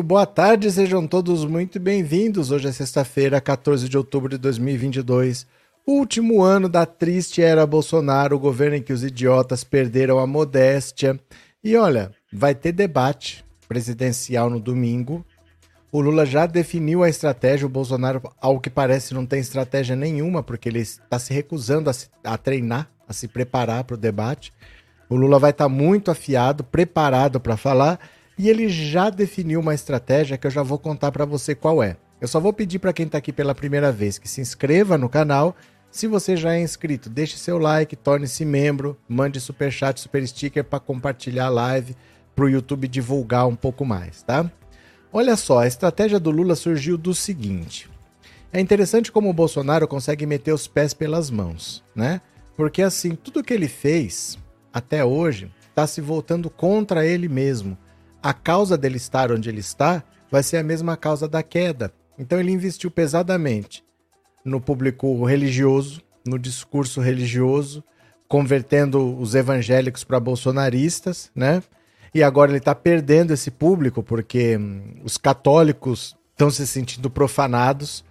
Muito boa tarde, sejam todos muito bem-vindos. Hoje é sexta-feira, 14 de outubro de 2022. Último ano da triste era Bolsonaro, o governo em que os idiotas perderam a modéstia. E olha, vai ter debate presidencial no domingo. O Lula já definiu a estratégia, o Bolsonaro, ao que parece, não tem estratégia nenhuma, porque ele está se recusando a, se, a treinar, a se preparar para o debate. O Lula vai estar tá muito afiado, preparado para falar e ele já definiu uma estratégia que eu já vou contar para você qual é. Eu só vou pedir para quem está aqui pela primeira vez que se inscreva no canal. Se você já é inscrito, deixe seu like, torne-se membro, mande super chat, super sticker para compartilhar a live, para o YouTube divulgar um pouco mais, tá? Olha só, a estratégia do Lula surgiu do seguinte. É interessante como o Bolsonaro consegue meter os pés pelas mãos, né? Porque assim, tudo que ele fez até hoje está se voltando contra ele mesmo a causa dele estar onde ele está vai ser a mesma causa da queda. Então ele investiu pesadamente no público religioso, no discurso religioso, convertendo os evangélicos para bolsonaristas, né? E agora ele está perdendo esse público porque hum, os católicos estão se sentindo profanados.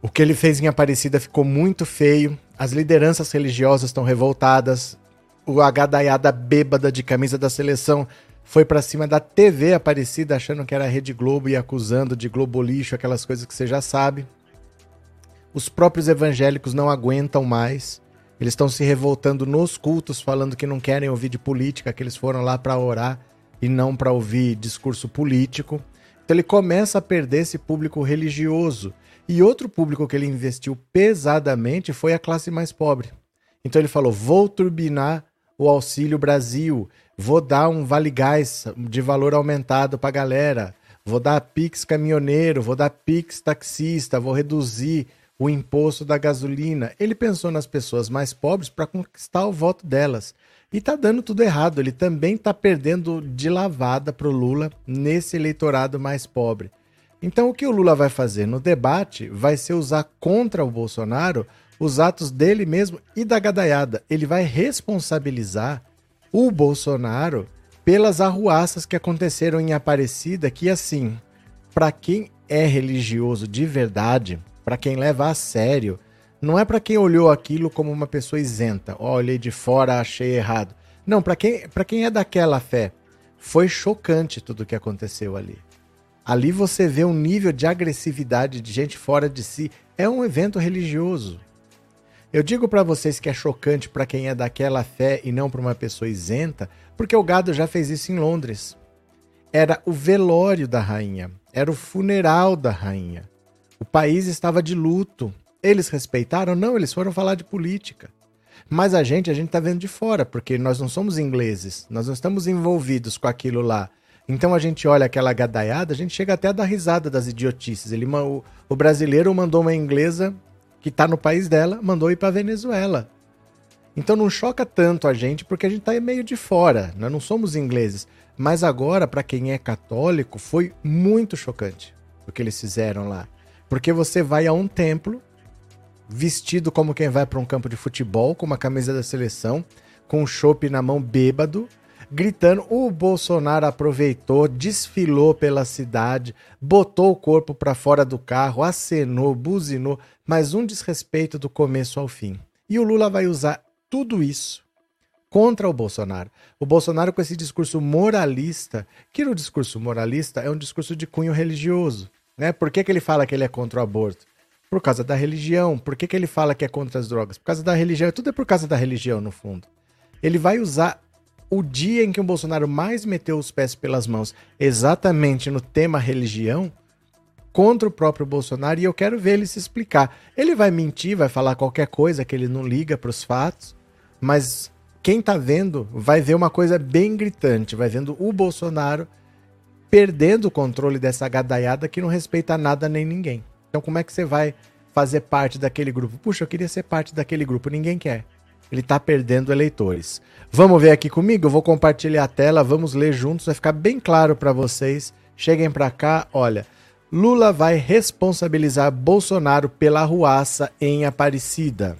O que ele fez em Aparecida ficou muito feio. As lideranças religiosas estão revoltadas. O H bêbada de camisa da seleção foi para cima da TV Aparecida, achando que era a Rede Globo e acusando de Globo lixo, aquelas coisas que você já sabe. Os próprios evangélicos não aguentam mais. Eles estão se revoltando nos cultos, falando que não querem ouvir de política, que eles foram lá para orar e não para ouvir discurso político. Então ele começa a perder esse público religioso. E outro público que ele investiu pesadamente foi a classe mais pobre. Então ele falou: vou turbinar o Auxílio Brasil, vou dar um vale gás de valor aumentado para a galera, vou dar Pix caminhoneiro, vou dar Pix taxista, vou reduzir o imposto da gasolina. Ele pensou nas pessoas mais pobres para conquistar o voto delas. E tá dando tudo errado. Ele também tá perdendo de lavada pro Lula nesse eleitorado mais pobre. Então o que o Lula vai fazer no debate vai ser usar contra o Bolsonaro os atos dele mesmo e da gadaiada. Ele vai responsabilizar o Bolsonaro pelas arruaças que aconteceram em Aparecida, que assim, para quem é religioso de verdade, para quem leva a sério, não é para quem olhou aquilo como uma pessoa isenta. Oh, olhei de fora, achei errado. Não, para quem, quem é daquela fé, foi chocante tudo o que aconteceu ali. Ali você vê um nível de agressividade de gente fora de si. É um evento religioso. Eu digo para vocês que é chocante para quem é daquela fé e não para uma pessoa isenta, porque o gado já fez isso em Londres. Era o velório da rainha, era o funeral da rainha. O país estava de luto. Eles respeitaram? Não, eles foram falar de política. Mas a gente, a gente tá vendo de fora, porque nós não somos ingleses, nós não estamos envolvidos com aquilo lá. Então a gente olha aquela gadaiada, a gente chega até a dar risada das idiotices. Ele, o, o brasileiro mandou uma inglesa que está no país dela, mandou ir para Venezuela. Então não choca tanto a gente porque a gente está meio de fora, nós não somos ingleses. Mas agora, para quem é católico, foi muito chocante o que eles fizeram lá. Porque você vai a um templo, vestido como quem vai para um campo de futebol, com uma camisa da seleção, com um chopp na mão bêbado, gritando. O Bolsonaro aproveitou, desfilou pela cidade, botou o corpo para fora do carro, acenou, buzinou, mas um desrespeito do começo ao fim. E o Lula vai usar tudo isso contra o Bolsonaro. O Bolsonaro com esse discurso moralista, que no discurso moralista é um discurso de cunho religioso. Né? Por que, que ele fala que ele é contra o aborto? Por causa da religião. Por que, que ele fala que é contra as drogas? Por causa da religião. Tudo é por causa da religião, no fundo. Ele vai usar o dia em que o Bolsonaro mais meteu os pés pelas mãos, exatamente no tema religião, contra o próprio Bolsonaro, e eu quero ver ele se explicar. Ele vai mentir, vai falar qualquer coisa que ele não liga para os fatos, mas quem tá vendo vai ver uma coisa bem gritante, vai vendo o Bolsonaro perdendo o controle dessa gadaiada que não respeita nada nem ninguém. Então como é que você vai fazer parte daquele grupo? Puxa, eu queria ser parte daquele grupo, ninguém quer ele está perdendo eleitores. Vamos ver aqui comigo? Eu vou compartilhar a tela, vamos ler juntos, vai ficar bem claro para vocês. Cheguem para cá, olha. Lula vai responsabilizar Bolsonaro pela ruaça em Aparecida.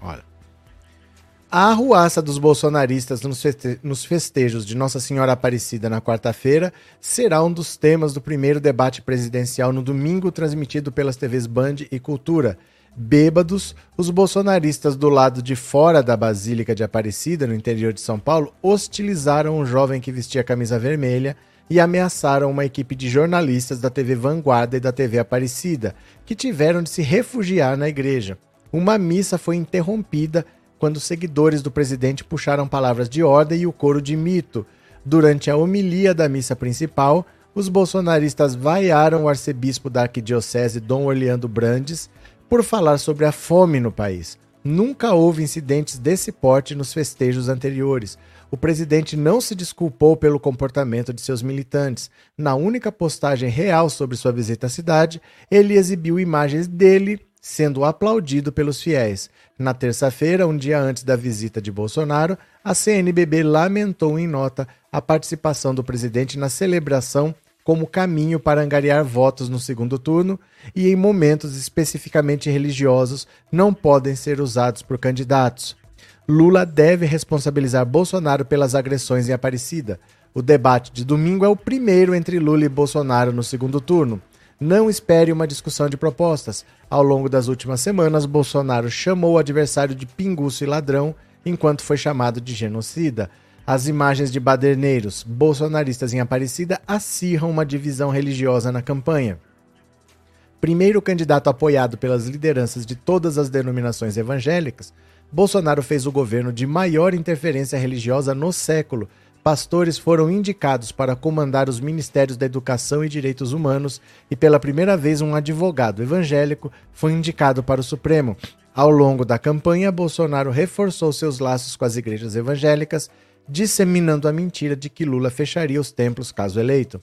Olha. A arruaça dos bolsonaristas nos festejos de Nossa Senhora Aparecida na quarta-feira será um dos temas do primeiro debate presidencial no domingo, transmitido pelas TVs Band e Cultura. Bêbados, os bolsonaristas do lado de fora da Basílica de Aparecida, no interior de São Paulo, hostilizaram um jovem que vestia camisa vermelha e ameaçaram uma equipe de jornalistas da TV Vanguarda e da TV Aparecida, que tiveram de se refugiar na igreja. Uma missa foi interrompida quando seguidores do presidente puxaram palavras de ordem e o coro de mito. Durante a homilia da missa principal, os bolsonaristas vaiaram o arcebispo da arquidiocese Dom Orleando Brandes por falar sobre a fome no país. Nunca houve incidentes desse porte nos festejos anteriores. O presidente não se desculpou pelo comportamento de seus militantes. Na única postagem real sobre sua visita à cidade, ele exibiu imagens dele sendo aplaudido pelos fiéis. Na terça-feira, um dia antes da visita de Bolsonaro, a CNBB lamentou em nota a participação do presidente na celebração como caminho para angariar votos no segundo turno e em momentos especificamente religiosos não podem ser usados por candidatos. Lula deve responsabilizar Bolsonaro pelas agressões em Aparecida. O debate de domingo é o primeiro entre Lula e Bolsonaro no segundo turno. Não espere uma discussão de propostas. Ao longo das últimas semanas, Bolsonaro chamou o adversário de pinguço e ladrão, enquanto foi chamado de genocida. As imagens de baderneiros bolsonaristas em Aparecida acirram uma divisão religiosa na campanha. Primeiro candidato apoiado pelas lideranças de todas as denominações evangélicas, Bolsonaro fez o governo de maior interferência religiosa no século, pastores foram indicados para comandar os ministérios da Educação e Direitos Humanos e pela primeira vez um advogado evangélico foi indicado para o Supremo. Ao longo da campanha, Bolsonaro reforçou seus laços com as igrejas evangélicas, disseminando a mentira de que Lula fecharia os templos caso eleito.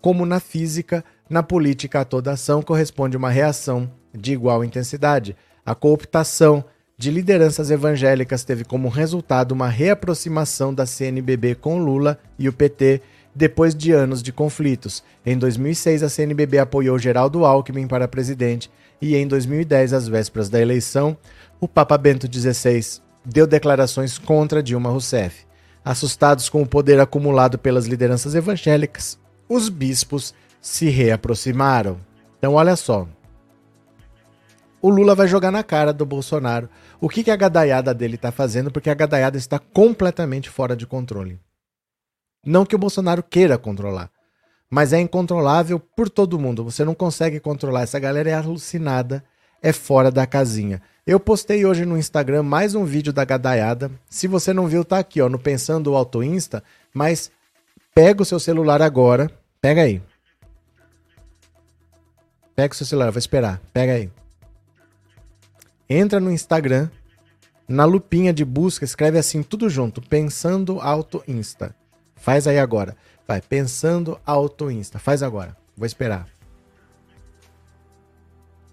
Como na física, na política a toda ação corresponde uma reação de igual intensidade. A cooptação, de lideranças evangélicas teve como resultado uma reaproximação da CNBB com Lula e o PT depois de anos de conflitos. Em 2006, a CNBB apoiou Geraldo Alckmin para presidente e em 2010, às vésperas da eleição, o Papa Bento XVI deu declarações contra Dilma Rousseff. Assustados com o poder acumulado pelas lideranças evangélicas, os bispos se reaproximaram. Então, olha só, o Lula vai jogar na cara do Bolsonaro o que, que a gadaiada dele está fazendo, porque a gadaiada está completamente fora de controle. Não que o Bolsonaro queira controlar, mas é incontrolável por todo mundo. Você não consegue controlar. Essa galera é alucinada, é fora da casinha. Eu postei hoje no Instagram mais um vídeo da gadaiada. Se você não viu, tá aqui, ó, no Pensando Auto Insta. Mas pega o seu celular agora. Pega aí. Pega o seu celular, vou esperar. Pega aí entra no Instagram, na lupinha de busca, escreve assim tudo junto, pensando auto insta. Faz aí agora. Vai, pensando auto insta. Faz agora. Vou esperar.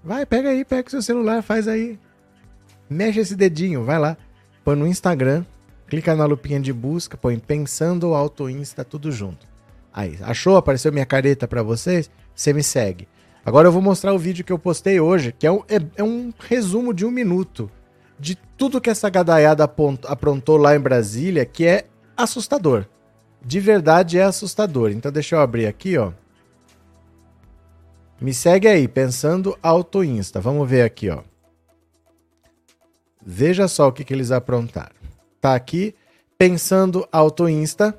Vai, pega aí, pega o seu celular, faz aí. Mexe esse dedinho, vai lá. Põe no Instagram, clica na lupinha de busca, põe pensando auto insta tudo junto. Aí, achou? Apareceu minha careta para vocês? Você me segue. Agora eu vou mostrar o vídeo que eu postei hoje, que é um, é, é um resumo de um minuto de tudo que essa gadaiada aprontou lá em Brasília, que é assustador. De verdade é assustador. Então deixa eu abrir aqui, ó. Me segue aí, pensando Auto Insta. Vamos ver aqui, ó. Veja só o que, que eles aprontaram. Tá aqui, pensando Auto Insta,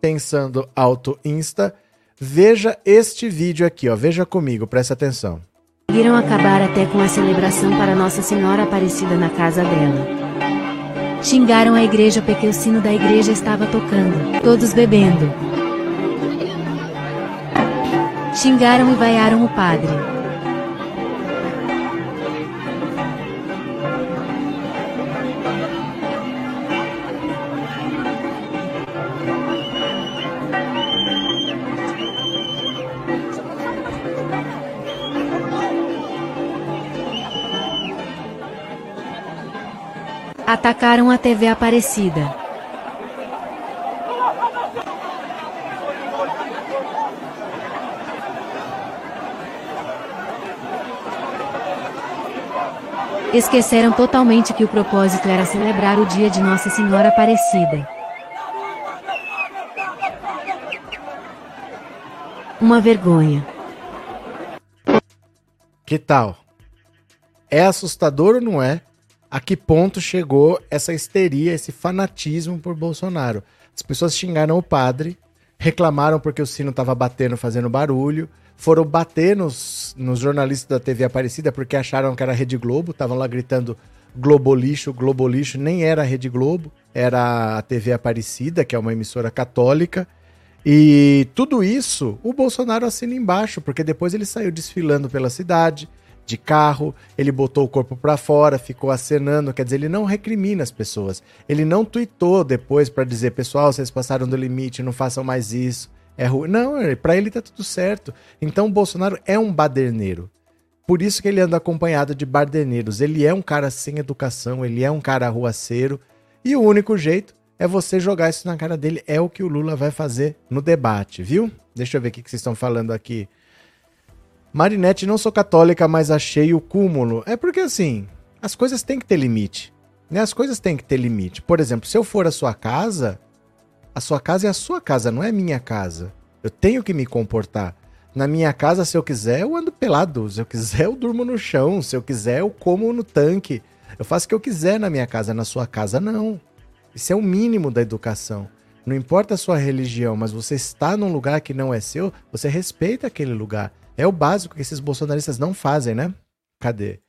pensando Auto Insta Veja este vídeo aqui, ó. Veja comigo, presta atenção. Conseguiram acabar até com a celebração para Nossa Senhora Aparecida na casa dela. Xingaram a igreja porque o sino da igreja estava tocando, todos bebendo. Xingaram e vaiaram o padre. Atacaram a TV Aparecida. Esqueceram totalmente que o propósito era celebrar o dia de Nossa Senhora Aparecida. Uma vergonha. Que tal? É assustador ou não é? A que ponto chegou essa histeria, esse fanatismo por Bolsonaro? As pessoas xingaram o padre, reclamaram porque o sino estava batendo, fazendo barulho, foram bater nos, nos jornalistas da TV Aparecida porque acharam que era Rede Globo, estavam lá gritando Globolixo, Globolixo, nem era a Rede Globo, era a TV Aparecida, que é uma emissora católica. E tudo isso o Bolsonaro assina embaixo, porque depois ele saiu desfilando pela cidade, de carro, ele botou o corpo para fora, ficou acenando, quer dizer, ele não recrimina as pessoas. Ele não tweetou depois para dizer, pessoal, vocês passaram do limite, não façam mais isso é ruim. Não, para ele tá tudo certo. Então o Bolsonaro é um baderneiro. Por isso que ele anda acompanhado de baderneiros. Ele é um cara sem educação, ele é um cara arruaceiro. E o único jeito é você jogar isso na cara dele. É o que o Lula vai fazer no debate, viu? Deixa eu ver o que vocês estão falando aqui. Marinette, não sou católica, mas achei o cúmulo. É porque assim, as coisas têm que ter limite. Né? As coisas têm que ter limite. Por exemplo, se eu for à sua casa, a sua casa é a sua casa, não é minha casa. Eu tenho que me comportar. Na minha casa, se eu quiser, eu ando pelado. Se eu quiser, eu durmo no chão. Se eu quiser, eu como no tanque. Eu faço o que eu quiser na minha casa. Na sua casa, não. Isso é o mínimo da educação. Não importa a sua religião, mas você está num lugar que não é seu, você respeita aquele lugar. É o básico que esses bolsonaristas não fazem, né? Cadê?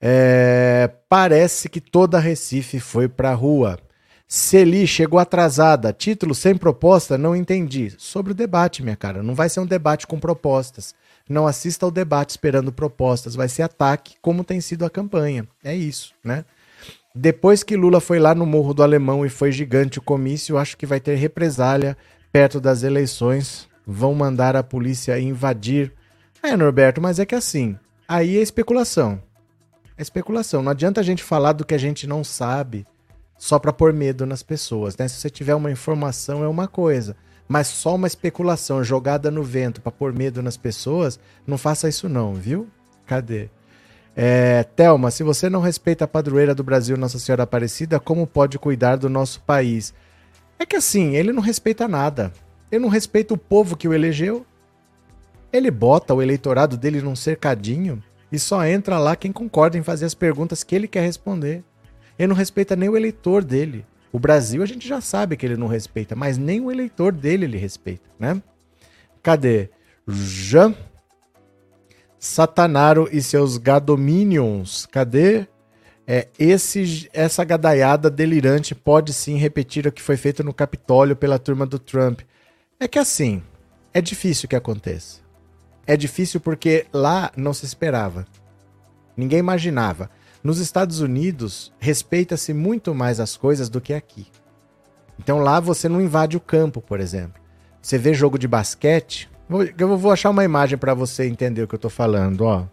É... Parece que toda Recife foi pra rua. Celi chegou atrasada. Título sem proposta? Não entendi. Sobre o debate, minha cara. Não vai ser um debate com propostas. Não assista ao debate esperando propostas. Vai ser ataque, como tem sido a campanha. É isso, né? Depois que Lula foi lá no Morro do Alemão e foi gigante o comício, acho que vai ter represália perto das eleições. Vão mandar a polícia invadir. É, Norberto, mas é que assim, aí é especulação. É especulação. Não adianta a gente falar do que a gente não sabe só para pôr medo nas pessoas, né? Se você tiver uma informação é uma coisa, mas só uma especulação jogada no vento para pôr medo nas pessoas, não faça isso não, viu? Cadê? É, Thelma, se você não respeita a padroeira do Brasil, Nossa Senhora Aparecida, como pode cuidar do nosso país? É que assim, ele não respeita nada. Ele não respeita o povo que o elegeu. Ele bota o eleitorado dele num cercadinho e só entra lá quem concorda em fazer as perguntas que ele quer responder. Ele não respeita nem o eleitor dele. O Brasil a gente já sabe que ele não respeita, mas nem o eleitor dele ele respeita, né? Cadê? Jean Satanaro e seus gadominions. Cadê? É, esse, essa gadaiada delirante pode sim repetir o que foi feito no Capitólio pela turma do Trump. É que assim, é difícil que aconteça. É difícil porque lá não se esperava. Ninguém imaginava. Nos Estados Unidos, respeita-se muito mais as coisas do que aqui. Então lá você não invade o campo, por exemplo. Você vê jogo de basquete. Eu vou achar uma imagem para você entender o que eu tô falando, ó.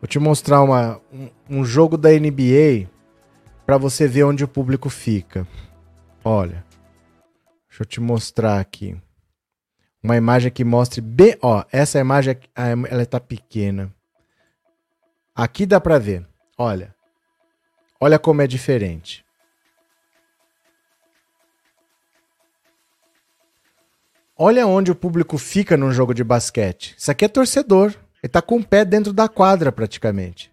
Vou te mostrar uma, um, um jogo da NBA para você ver onde o público fica. Olha, deixa eu te mostrar aqui uma imagem que mostre bem, ó, essa imagem ela está pequena. Aqui dá para ver. Olha. Olha como é diferente. Olha onde o público fica num jogo de basquete. Isso aqui é torcedor. Ele tá com o pé dentro da quadra praticamente.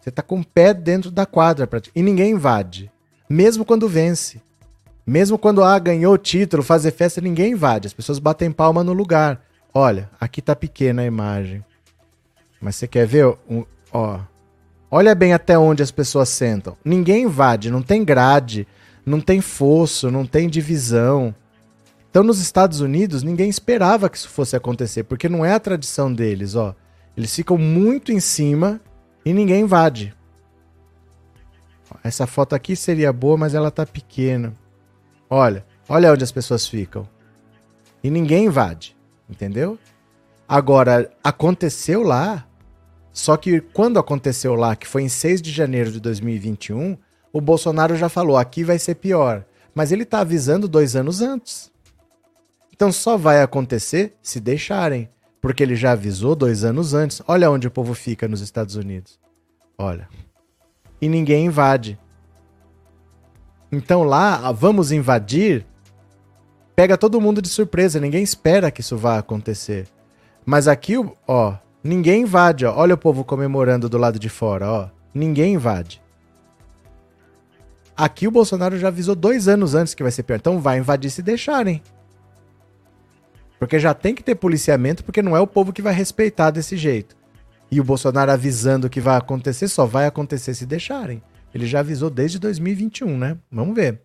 Você tá com o pé dentro da quadra praticamente. e ninguém invade, mesmo quando vence. Mesmo quando ah, ganhou o título, fazer festa, ninguém invade. As pessoas batem palma no lugar. Olha, aqui tá pequena a imagem. Mas você quer ver? Um, ó. Olha bem até onde as pessoas sentam. Ninguém invade, não tem grade, não tem fosso, não tem divisão. Então, nos Estados Unidos, ninguém esperava que isso fosse acontecer, porque não é a tradição deles, ó. Eles ficam muito em cima e ninguém invade. Essa foto aqui seria boa, mas ela tá pequena. Olha, olha onde as pessoas ficam. E ninguém invade, entendeu? Agora, aconteceu lá, só que quando aconteceu lá, que foi em 6 de janeiro de 2021, o Bolsonaro já falou: aqui vai ser pior. Mas ele está avisando dois anos antes. Então só vai acontecer se deixarem. Porque ele já avisou dois anos antes. Olha onde o povo fica nos Estados Unidos. Olha. E ninguém invade. Então lá, vamos invadir, pega todo mundo de surpresa. Ninguém espera que isso vá acontecer. Mas aqui, ó, ninguém invade, ó. Olha o povo comemorando do lado de fora, ó. Ninguém invade. Aqui o Bolsonaro já avisou dois anos antes que vai ser pior. Então vai invadir se deixarem. Porque já tem que ter policiamento, porque não é o povo que vai respeitar desse jeito. E o Bolsonaro avisando que vai acontecer, só vai acontecer se deixarem. Ele já avisou desde 2021, né? Vamos ver.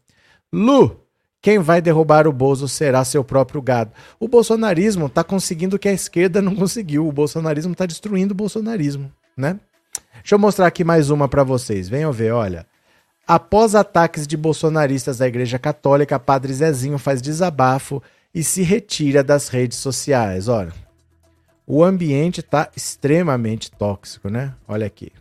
Lu, quem vai derrubar o Bozo será seu próprio gado. O bolsonarismo está conseguindo o que a esquerda não conseguiu. O bolsonarismo está destruindo o bolsonarismo, né? Deixa eu mostrar aqui mais uma para vocês. Venham ver, olha. Após ataques de bolsonaristas à Igreja Católica, Padre Zezinho faz desabafo e se retira das redes sociais. Olha, o ambiente está extremamente tóxico, né? Olha aqui.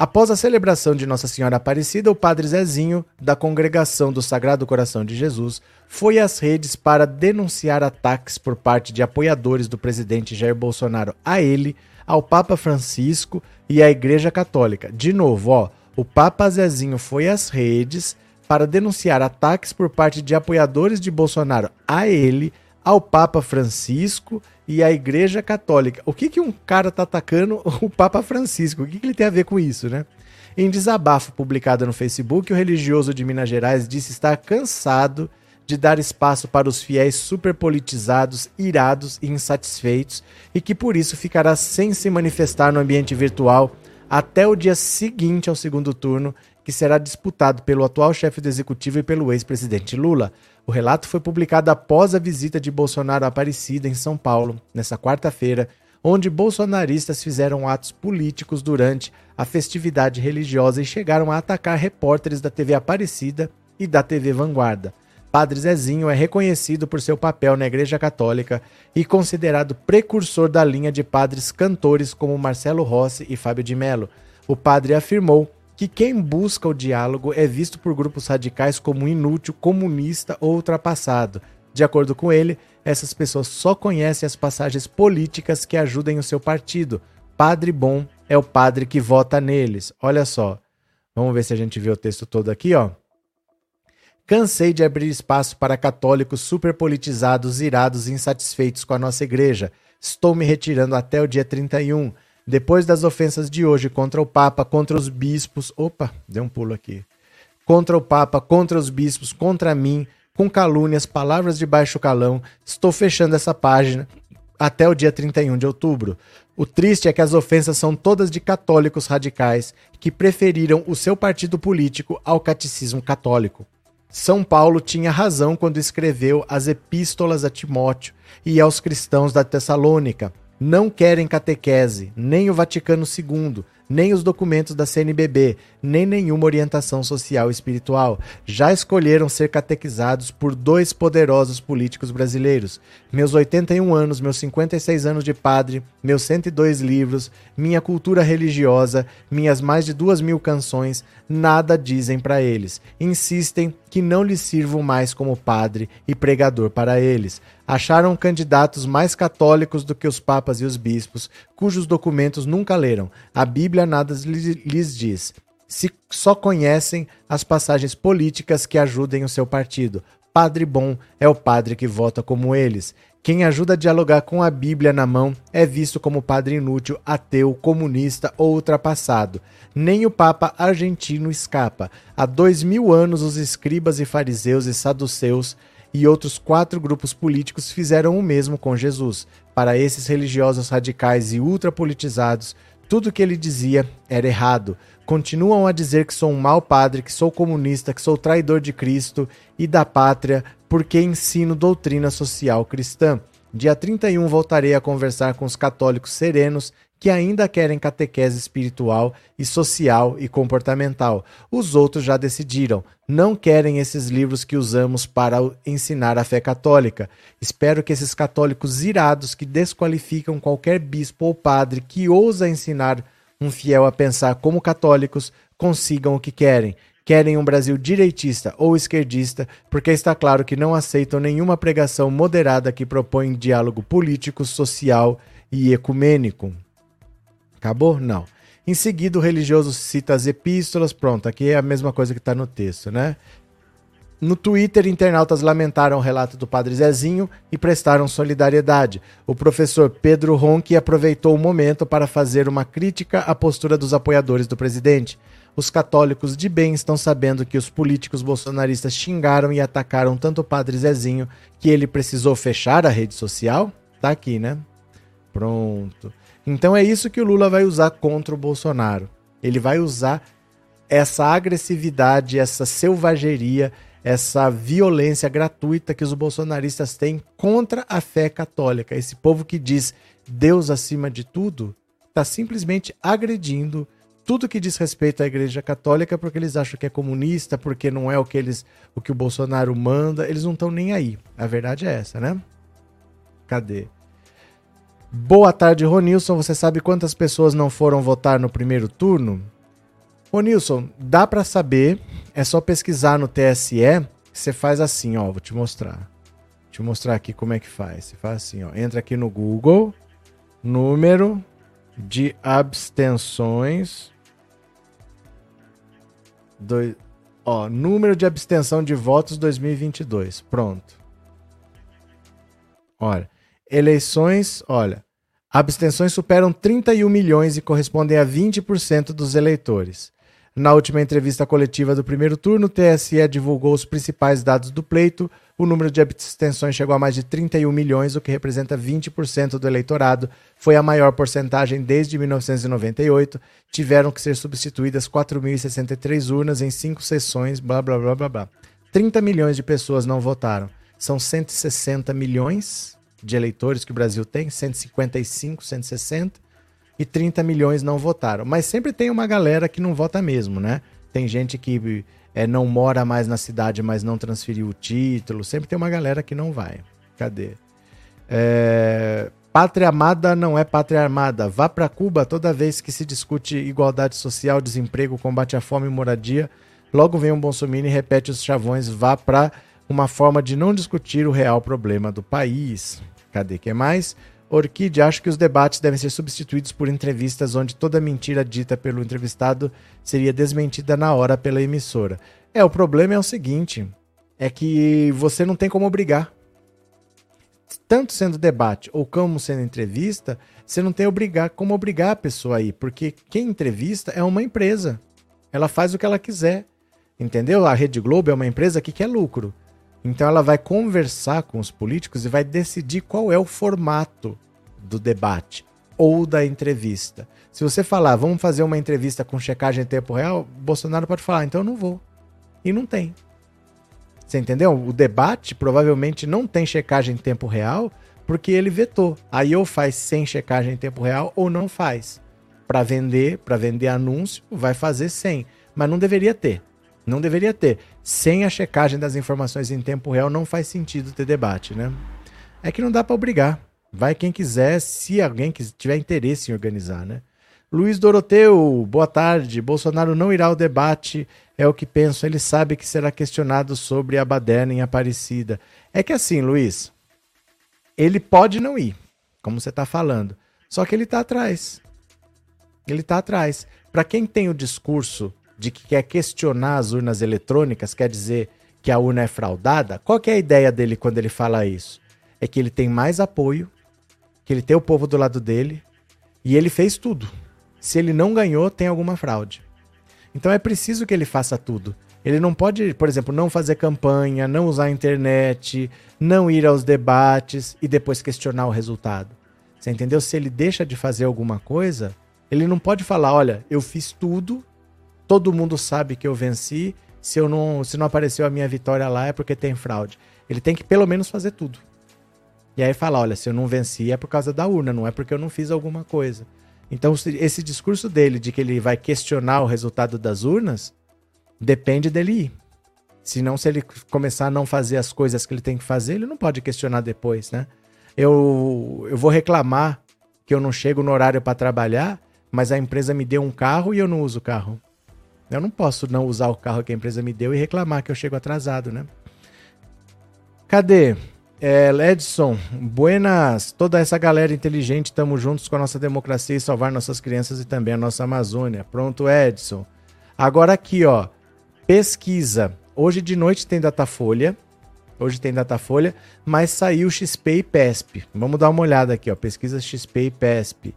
Após a celebração de Nossa Senhora Aparecida, o Padre Zezinho, da Congregação do Sagrado Coração de Jesus, foi às redes para denunciar ataques por parte de apoiadores do presidente Jair Bolsonaro a ele, ao Papa Francisco e à Igreja Católica. De novo, ó, o Papa Zezinho foi às redes para denunciar ataques por parte de apoiadores de Bolsonaro a ele, ao Papa Francisco e à Igreja Católica. O que, que um cara tá atacando o Papa Francisco? O que, que ele tem a ver com isso, né? Em desabafo publicado no Facebook, o religioso de Minas Gerais disse estar cansado de dar espaço para os fiéis superpolitizados, irados e insatisfeitos e que por isso ficará sem se manifestar no ambiente virtual até o dia seguinte ao segundo turno que será disputado pelo atual chefe do executivo e pelo ex-presidente Lula. O relato foi publicado após a visita de Bolsonaro a Aparecida, em São Paulo, nesta quarta-feira, onde bolsonaristas fizeram atos políticos durante a festividade religiosa e chegaram a atacar repórteres da TV Aparecida e da TV Vanguarda. Padre Zezinho é reconhecido por seu papel na Igreja Católica e considerado precursor da linha de padres cantores como Marcelo Rossi e Fábio de Mello. O padre afirmou que quem busca o diálogo é visto por grupos radicais como inútil, comunista ou ultrapassado. De acordo com ele, essas pessoas só conhecem as passagens políticas que ajudem o seu partido. Padre bom é o padre que vota neles. Olha só. Vamos ver se a gente vê o texto todo aqui, ó. Cansei de abrir espaço para católicos superpolitizados, irados e insatisfeitos com a nossa igreja. Estou me retirando até o dia 31. Depois das ofensas de hoje contra o Papa, contra os bispos. Opa, deu um pulo aqui. Contra o Papa, contra os bispos, contra mim, com calúnias, palavras de baixo calão, estou fechando essa página até o dia 31 de outubro. O triste é que as ofensas são todas de católicos radicais que preferiram o seu partido político ao catecismo católico. São Paulo tinha razão quando escreveu as epístolas a Timóteo e aos cristãos da Tessalônica, não querem catequese, nem o Vaticano II, nem os documentos da CNBB, nem nenhuma orientação social e espiritual. Já escolheram ser catequizados por dois poderosos políticos brasileiros. Meus 81 anos, meus 56 anos de padre, meus 102 livros, minha cultura religiosa, minhas mais de duas mil canções, nada dizem para eles. Insistem que não lhes sirvo mais como padre e pregador para eles acharam candidatos mais católicos do que os papas e os bispos, cujos documentos nunca leram. A Bíblia nada lhes diz. Se só conhecem as passagens políticas que ajudem o seu partido. Padre bom é o padre que vota como eles. Quem ajuda a dialogar com a Bíblia na mão é visto como padre inútil, ateu, comunista ou ultrapassado. Nem o Papa argentino escapa. Há dois mil anos, os escribas e fariseus e saduceus e outros quatro grupos políticos fizeram o mesmo com Jesus. Para esses religiosos radicais e ultrapolitizados, tudo que ele dizia era errado. Continuam a dizer que sou um mau padre, que sou comunista, que sou traidor de Cristo e da pátria, porque ensino doutrina social cristã. Dia 31 voltarei a conversar com os católicos serenos que ainda querem catequese espiritual e social e comportamental. Os outros já decidiram, não querem esses livros que usamos para ensinar a fé católica. Espero que esses católicos irados que desqualificam qualquer bispo ou padre que ousa ensinar um fiel a pensar como católicos consigam o que querem querem um Brasil direitista ou esquerdista, porque está claro que não aceitam nenhuma pregação moderada que propõe diálogo político, social e ecumênico. Acabou? Não. Em seguida, o religioso cita as epístolas. Pronto, aqui é a mesma coisa que está no texto, né? No Twitter, internautas lamentaram o relato do padre Zezinho e prestaram solidariedade. O professor Pedro Ronque aproveitou o momento para fazer uma crítica à postura dos apoiadores do presidente. Os católicos de bem estão sabendo que os políticos bolsonaristas xingaram e atacaram tanto o padre Zezinho que ele precisou fechar a rede social? Tá aqui, né? Pronto. Então é isso que o Lula vai usar contra o Bolsonaro. Ele vai usar essa agressividade, essa selvageria, essa violência gratuita que os bolsonaristas têm contra a fé católica. Esse povo que diz Deus acima de tudo está simplesmente agredindo tudo que diz respeito à Igreja Católica porque eles acham que é comunista, porque não é o que eles, o que o Bolsonaro manda, eles não estão nem aí. A verdade é essa, né? Cadê? Boa tarde, Ronilson. Você sabe quantas pessoas não foram votar no primeiro turno? Ronilson, dá para saber, é só pesquisar no TSE. Você faz assim, ó, vou te mostrar. Vou te mostrar aqui como é que faz. Você faz assim, ó, entra aqui no Google, número de abstenções do, ó, número de abstenção de votos 2022. Pronto. Olha, Eleições, olha, abstenções superam 31 milhões e correspondem a 20% dos eleitores. Na última entrevista coletiva do primeiro turno, o TSE divulgou os principais dados do pleito. O número de abstenções chegou a mais de 31 milhões, o que representa 20% do eleitorado. Foi a maior porcentagem desde 1998. Tiveram que ser substituídas 4.063 urnas em cinco sessões, blá blá blá blá blá. 30 milhões de pessoas não votaram. São 160 milhões de eleitores que o Brasil tem, 155, 160, e 30 milhões não votaram. Mas sempre tem uma galera que não vota mesmo, né? Tem gente que é, não mora mais na cidade, mas não transferiu o título. Sempre tem uma galera que não vai. Cadê? É, pátria amada não é pátria armada. Vá para Cuba toda vez que se discute igualdade social, desemprego, combate à fome e moradia. Logo vem um Bolsonaro e repete os chavões. Vá para uma forma de não discutir o real problema do país. Cadê que mais? Orquídea, acho que os debates devem ser substituídos por entrevistas onde toda mentira dita pelo entrevistado seria desmentida na hora pela emissora. É, o problema é o seguinte: é que você não tem como obrigar. Tanto sendo debate ou como sendo entrevista, você não tem obrigar, como obrigar a pessoa aí, porque quem entrevista é uma empresa. Ela faz o que ela quiser. Entendeu? A Rede Globo é uma empresa que quer lucro. Então ela vai conversar com os políticos e vai decidir qual é o formato do debate ou da entrevista. Se você falar, vamos fazer uma entrevista com checagem em tempo real, Bolsonaro pode falar, então eu não vou. E não tem. Você entendeu? O debate provavelmente não tem checagem em tempo real porque ele vetou. Aí ou faz sem checagem em tempo real ou não faz. Para vender, para vender anúncio, vai fazer sem, mas não deveria ter. Não deveria ter. Sem a checagem das informações em tempo real, não faz sentido ter debate, né? É que não dá para obrigar. Vai quem quiser, se alguém tiver interesse em organizar, né? Luiz Doroteu, boa tarde. Bolsonaro não irá ao debate, é o que penso. Ele sabe que será questionado sobre a baderna em Aparecida. É que assim, Luiz, ele pode não ir, como você está falando. Só que ele está atrás. Ele está atrás. Para quem tem o discurso de que quer questionar as urnas eletrônicas, quer dizer que a urna é fraudada, qual é a ideia dele quando ele fala isso? É que ele tem mais apoio, que ele tem o povo do lado dele e ele fez tudo. Se ele não ganhou, tem alguma fraude. Então é preciso que ele faça tudo. Ele não pode, por exemplo, não fazer campanha, não usar a internet, não ir aos debates e depois questionar o resultado. Você entendeu? Se ele deixa de fazer alguma coisa, ele não pode falar, olha, eu fiz tudo todo mundo sabe que eu venci. Se eu não, se não apareceu a minha vitória lá é porque tem fraude. Ele tem que pelo menos fazer tudo. E aí falar, olha, se eu não venci é por causa da urna, não é porque eu não fiz alguma coisa. Então esse discurso dele de que ele vai questionar o resultado das urnas depende dele ir. Senão, se ele começar a não fazer as coisas que ele tem que fazer, ele não pode questionar depois, né? Eu, eu vou reclamar que eu não chego no horário para trabalhar, mas a empresa me deu um carro e eu não uso o carro. Eu não posso não usar o carro que a empresa me deu e reclamar que eu chego atrasado, né? Cadê? É, Edson, buenas, toda essa galera inteligente, estamos juntos com a nossa democracia e salvar nossas crianças e também a nossa Amazônia. Pronto, Edson. Agora aqui, ó, pesquisa. Hoje de noite tem Datafolha, hoje tem Datafolha, mas saiu XP e PESP. Vamos dar uma olhada aqui, ó, pesquisa XP e PESP.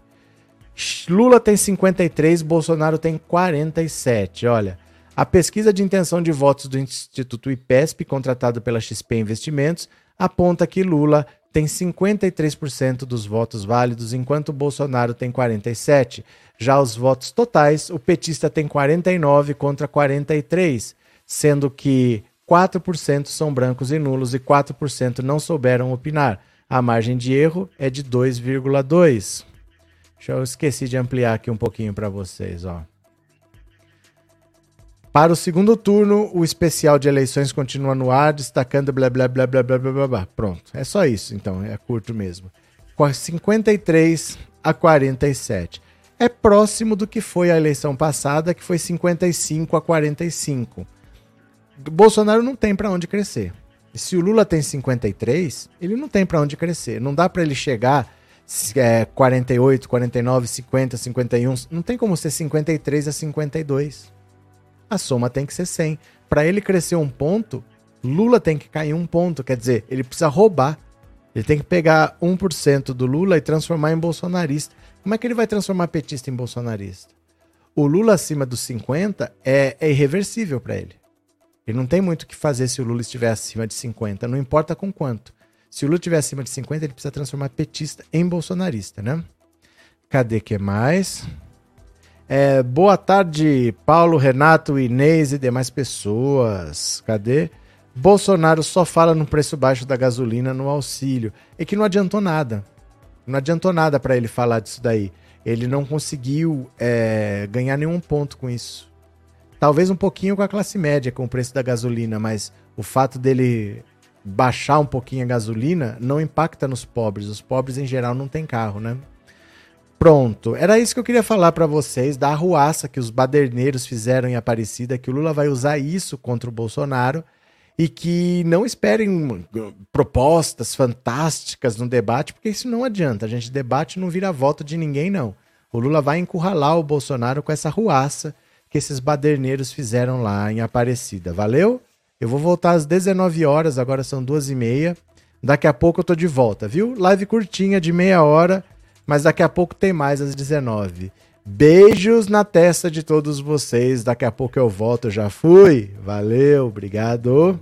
Lula tem 53, Bolsonaro tem 47, olha. A pesquisa de intenção de votos do Instituto IPESP, contratado pela XP Investimentos, aponta que Lula tem 53% dos votos válidos, enquanto Bolsonaro tem 47%. Já os votos totais, o petista tem 49 contra 43, sendo que 4% são brancos e nulos e 4% não souberam opinar. A margem de erro é de 2,2. Deixa eu esqueci de ampliar aqui um pouquinho para vocês, ó. Para o segundo turno, o especial de eleições continua no ar, destacando blá blá blá blá blá blá blá. blá. Pronto, é só isso, então, é curto mesmo. 53 a 47. É próximo do que foi a eleição passada, que foi 55 a 45. Bolsonaro não tem para onde crescer. Se o Lula tem 53, ele não tem para onde crescer. Não dá para ele chegar é, 48, 49, 50, 51. Não tem como ser 53 a 52 a soma tem que ser 100. Para ele crescer um ponto, Lula tem que cair um ponto, quer dizer, ele precisa roubar. Ele tem que pegar 1% do Lula e transformar em bolsonarista. Como é que ele vai transformar petista em bolsonarista? O Lula acima dos 50 é, é irreversível para ele. Ele não tem muito o que fazer se o Lula estiver acima de 50, não importa com quanto. Se o Lula estiver acima de 50, ele precisa transformar petista em bolsonarista, né? Cadê que mais? É, boa tarde, Paulo, Renato, Inês e demais pessoas. Cadê? Bolsonaro só fala no preço baixo da gasolina no auxílio. É que não adiantou nada. Não adiantou nada para ele falar disso daí. Ele não conseguiu é, ganhar nenhum ponto com isso. Talvez um pouquinho com a classe média, com o preço da gasolina, mas o fato dele baixar um pouquinho a gasolina não impacta nos pobres. Os pobres, em geral, não têm carro, né? Pronto, era isso que eu queria falar para vocês da arruaça que os baderneiros fizeram em Aparecida, que o Lula vai usar isso contra o Bolsonaro e que não esperem propostas fantásticas no debate, porque isso não adianta. A gente debate não vira voto de ninguém, não. O Lula vai encurralar o Bolsonaro com essa ruaça que esses baderneiros fizeram lá em Aparecida. Valeu? Eu vou voltar às 19 horas, agora são duas e meia. Daqui a pouco eu tô de volta, viu? Live curtinha de meia hora mas daqui a pouco tem mais às 19. Beijos na testa de todos vocês. Daqui a pouco eu volto, já fui. Valeu, obrigado.